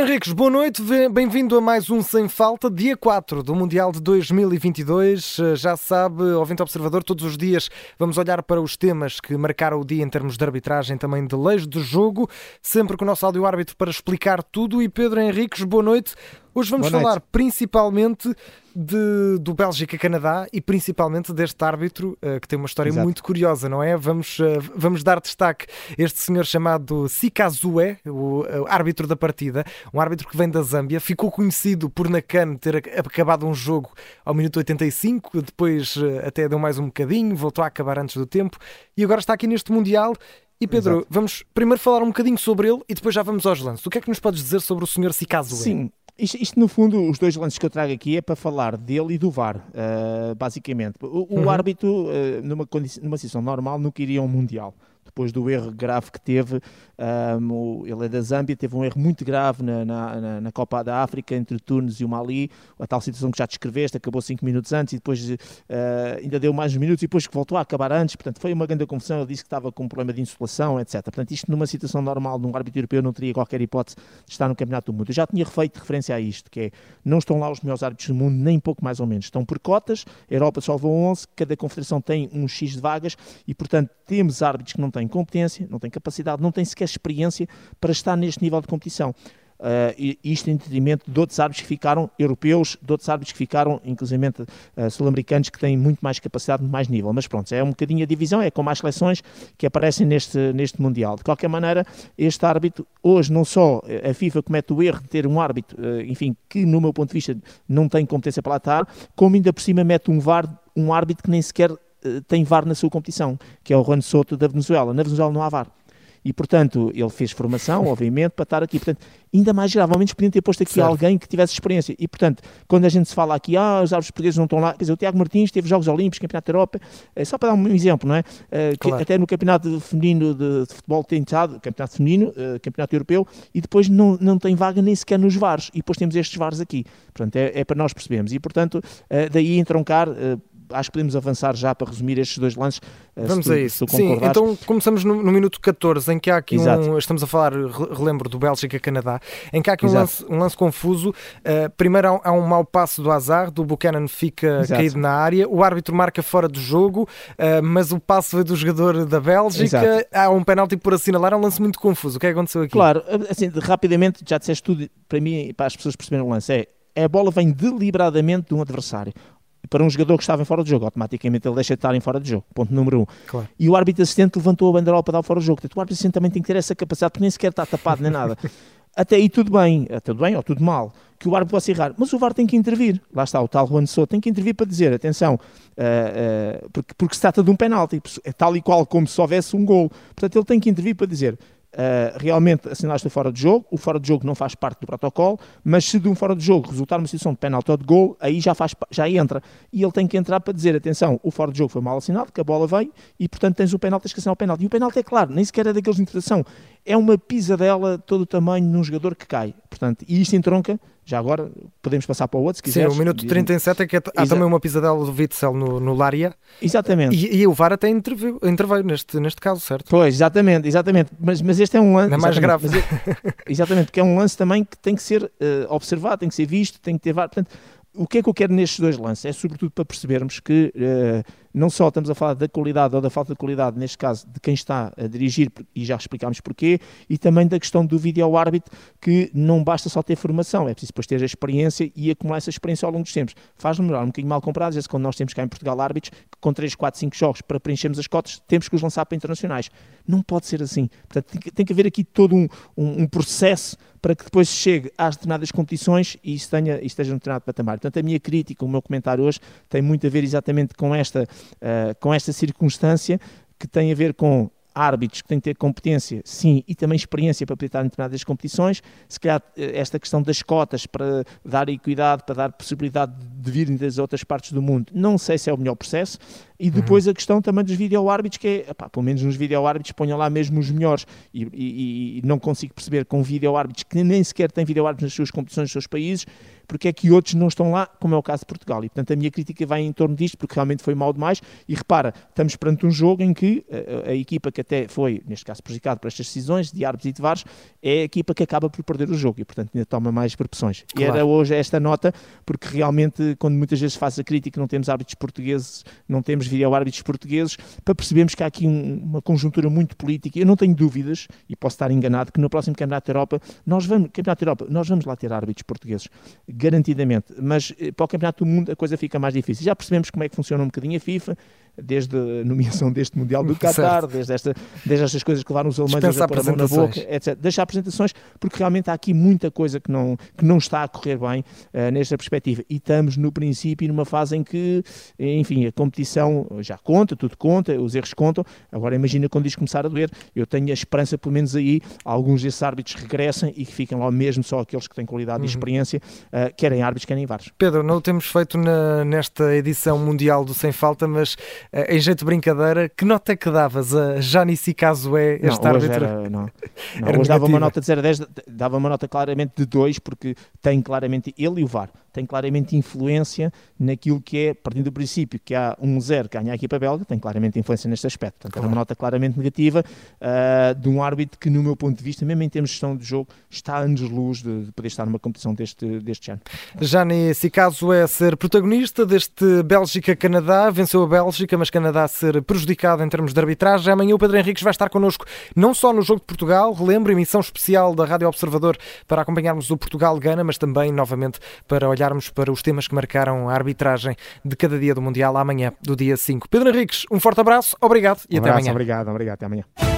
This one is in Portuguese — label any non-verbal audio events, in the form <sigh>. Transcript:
Henriques, boa noite, bem-vindo a mais um Sem Falta, dia 4 do Mundial de 2022. Eh, já sabe, ouvinte observador, todos os dias vamos olhar para os temas que marcaram o dia em termos de arbitragem, também de leis de jogo, sempre com o nosso áudio árbitro para explicar tudo. E Pedro Henriques, boa noite. Hoje vamos falar principalmente de, do Bélgica-Canadá e principalmente deste árbitro uh, que tem uma história Exato. muito curiosa, não é? Vamos, uh, vamos dar destaque a este senhor chamado Sikazue, o, o, árbitro da partida, um árbitro que vem da Zâmbia, ficou conhecido por Nakan ter acabado um jogo ao minuto 85, depois até deu mais um bocadinho, voltou a acabar antes do tempo e agora está aqui neste Mundial e Pedro, Exato. vamos primeiro falar um bocadinho sobre ele e depois já vamos aos lances. O que é que nos podes dizer sobre o senhor Sikazue? Sim, isto, isto, no fundo, os dois lances que eu trago aqui é para falar dele e do VAR, uh, basicamente. O, o uhum. árbitro, uh, numa, numa situação normal, nunca iria ao Mundial depois do erro grave que teve. Um, ele é da Zâmbia, teve um erro muito grave na, na, na, Copa da África entre Tunis e o Mali, a tal situação que já descreveste, acabou 5 minutos antes e depois uh, ainda deu mais uns minutos e depois que voltou a acabar antes, portanto foi uma grande confusão, ele disse que estava com um problema de insolação, etc. Portanto isto numa situação normal de um árbitro europeu não teria qualquer hipótese de estar no Campeonato do Mundo. Eu já tinha feito referência a isto, que é, não estão lá os melhores árbitros do mundo, nem pouco mais ou menos, estão por cotas, a Europa só levou 11, cada confederação tem um X de vagas e portanto temos árbitros que não têm competência, não têm capacidade, não têm sequer experiência para estar neste nível de competição. Uh, isto em detrimento de outros árbitros que ficaram europeus, de outros árbitros que ficaram, inclusive uh, sul-americanos, que têm muito mais capacidade, mais nível. Mas pronto, é um bocadinho a divisão, é como as seleções que aparecem neste, neste Mundial. De qualquer maneira, este árbitro, hoje não só a FIFA comete o erro de ter um árbitro, uh, enfim, que no meu ponto de vista não tem competência para lá estar, como ainda por cima mete um VAR, um árbitro que nem sequer tem VAR na sua competição, que é o Juan Soto da Venezuela. Na Venezuela não há VAR e, portanto, ele fez formação, <laughs> obviamente, para estar aqui. Portanto, ainda mais grave, ao menos podiam ter posto aqui certo. alguém que tivesse experiência. E, portanto, quando a gente se fala aqui, ah, os árvores portugueses não estão lá, quer dizer, o Tiago Martins teve Jogos Olímpicos, Campeonato da Europa, é só para dar um exemplo, não é? Uh, claro. até no Campeonato Feminino de, de Futebol tem estado, Campeonato Feminino, uh, Campeonato Europeu, e depois não, não tem vaga nem sequer nos VARs. E depois temos estes VARs aqui. Portanto, é, é para nós percebermos. E, portanto, uh, daí entroncar acho que podemos avançar já para resumir estes dois lances. Eh, Vamos tu, a isso. Sim, então começamos no, no, minuto 14, em que há aqui um. Estamos a falar, relembro, do Bélgica-Canadá, em que há aqui um lance, um lance, confuso. Uh, primeiro há, há, um mau passo do azar, do Buchanan fica Exato. caído na área, o árbitro marca fora do jogo, uh, mas o passo veio do jogador da Bélgica. Exato. Há um penalti por assinalar, é um lance muito confuso. O que é que aconteceu aqui? Claro, assim, rapidamente, já disseste tudo, para mim, para as pessoas perceberem o lance, é a bola vem deliberadamente de um adversário para um jogador que estava em fora de jogo, automaticamente ele deixa de estar em fora de jogo, ponto número um. Claro. E o árbitro assistente levantou a bandeira para dar fora de jogo. Portanto, o árbitro assistente também tem que ter essa capacidade, porque nem sequer está tapado nem nada. <laughs> Até aí tudo bem, tudo bem ou tudo mal, que o árbitro possa errar, mas o VAR tem que intervir. Lá está, o tal Juan Souto tem que intervir para dizer, atenção, uh, uh, porque, porque se trata de um penalti, é tal e qual como se houvesse um gol. Portanto, ele tem que intervir para dizer, Uh, realmente assinalaste o fora de jogo, o fora de jogo não faz parte do protocolo, mas se de um fora de jogo resultar uma situação de penalti ou de gol, aí já, faz, já entra. E ele tem que entrar para dizer, atenção, o fora de jogo foi mal assinado, que a bola veio, e portanto tens o penalti, tens que assinar o penalti. E o penalti é claro, nem sequer é daqueles de interpretação, é uma pisadela todo o tamanho num jogador que cai. Portanto, e isto entronca já agora podemos passar para o outro, se quiseres. Sim, o minuto 37 é que há Exa também uma pisadela do Witzel no, no Lária. Exatamente. E, e, o VAR até interveio, interveio neste, neste caso, certo? Pois, exatamente, exatamente. Mas, mas este é um lance... Não é mais grave. É, <laughs> exatamente, porque é um lance também que tem que ser uh, observado, tem que ser visto, tem que ter VAR. Portanto, o que é que eu quero nestes dois lances? É sobretudo para percebermos que uh, não só estamos a falar da qualidade ou da falta de qualidade, neste caso, de quem está a dirigir, e já explicámos porquê, e também da questão do vídeo árbitro, que não basta só ter formação, é preciso depois ter a experiência e acumular essa experiência ao longo dos tempos. Faz lembrar um bocadinho mal comprado, às vezes quando nós temos cá em Portugal árbitros, que com 3, 4, 5 jogos para preenchermos as cotas, temos que os lançar para internacionais. Não pode ser assim. Portanto, tem que, tem que haver aqui todo um, um, um, processo para que depois chegue às determinadas competições e tenha, isso esteja no determinado patamar. Portanto, a minha crítica, o meu comentário hoje, tem muito a ver exatamente com esta uh, com esta circunstância que tem a ver com árbitros que têm que ter competência, sim, e também experiência para apitar em determinadas competições, se calhar eh, esta questão das cotas para dar equidade, para dar possibilidade de virem das outras partes do mundo, não sei se é o melhor processo, E depois uhum. a questão também dos vídeo-árbitros, que é, epá, pelo menos nos vídeo-árbitros, ponham lá mesmo os melhores. E, e, e não consigo perceber com vídeo-árbitros que nem sequer têm vídeo-árbitros nas suas competições, nos seus países, porque é que outros não estão lá, como é o caso de Portugal. E, portanto, a minha crítica vai em torno disto, porque realmente foi mal demais. E repara, estamos perante um jogo em que a, a, a equipa que até foi, neste caso, prejudicada por estas decisões de árbitros e de vares, é a equipa que acaba por perder o jogo e, portanto, ainda toma mais proporções. Claro. E era hoje esta nota, porque realmente, quando muitas vezes faz a crítica, não temos árbitros portugueses, não temos vídeo-árbitros portugueses, para percebermos que há aqui um, uma conjuntura muito política. Eu não tenho dúvidas, e posso estar enganado, que no próximo Campeonato da Europa, nós vamos, Campeonato Europa, nós vamos lá ter árbitros portugueses, garantidamente mas eh, para o Campeonato do Mundo a coisa fica mais difícil. Já percebemos como é que funciona um bocadinho a FIFA, desde a nomeação deste Mundial do <laughs> Qatar, desde, esta, desde estas coisas que levaram os alemães a pôr a mão na boca, etc. Deixar apresentações, porque realmente há aqui muita coisa que não, que não está a correr bem uh, nesta perspectiva. E estamos no princípio numa fase em que, enfim, a competição já conta, tudo conta, os erros contam. Agora imagina quando isto começar a doer. Eu tenho a esperança, pelo menos aí, alguns desses árbitros regressem e que fiquem lá mesmo só aqueles que têm qualidade uhum. e experiência, uh, querem árbitros, querem vários. Pedro, não o temos feito na, nesta edição mundial do Sem Falta, mas uh, em jeito de brincadeira, que nota é que davas a Janice Casué, este não, árbitro? Era, não, <laughs> não era hoje dava uma nota de 0 a 10, dava uma nota claramente de 2, porque tem claramente ele e o VAR tem claramente influência naquilo que é, partindo do princípio que há um zero que ganha a equipa belga, tem claramente influência neste aspecto. Portanto, claro. é uma nota claramente negativa uh, de um árbitro que, no meu ponto de vista, mesmo em termos de gestão de jogo, está a anos-luz de, de, poder estar numa competição deste, deste ano. Já nesse caso é ser protagonista deste Bélgica-Canadá, venceu a Bélgica, mas Canadá a ser prejudicado em termos de arbitragem. Amanhã o Pedro Henriques vai estar connosco, não só no jogo de Portugal, relembro, emissão especial da Rádio Observador para acompanharmos o Portugal-Gana, mas também, novamente, para olhar olharmos para os temas que marcaram a arbitragem de cada dia do Mundial amanhã, do dia 5. Pedro Henriques, um forte abraço, obrigado e um até abraço, amanhã. Obrigado, obrigado, até amanhã.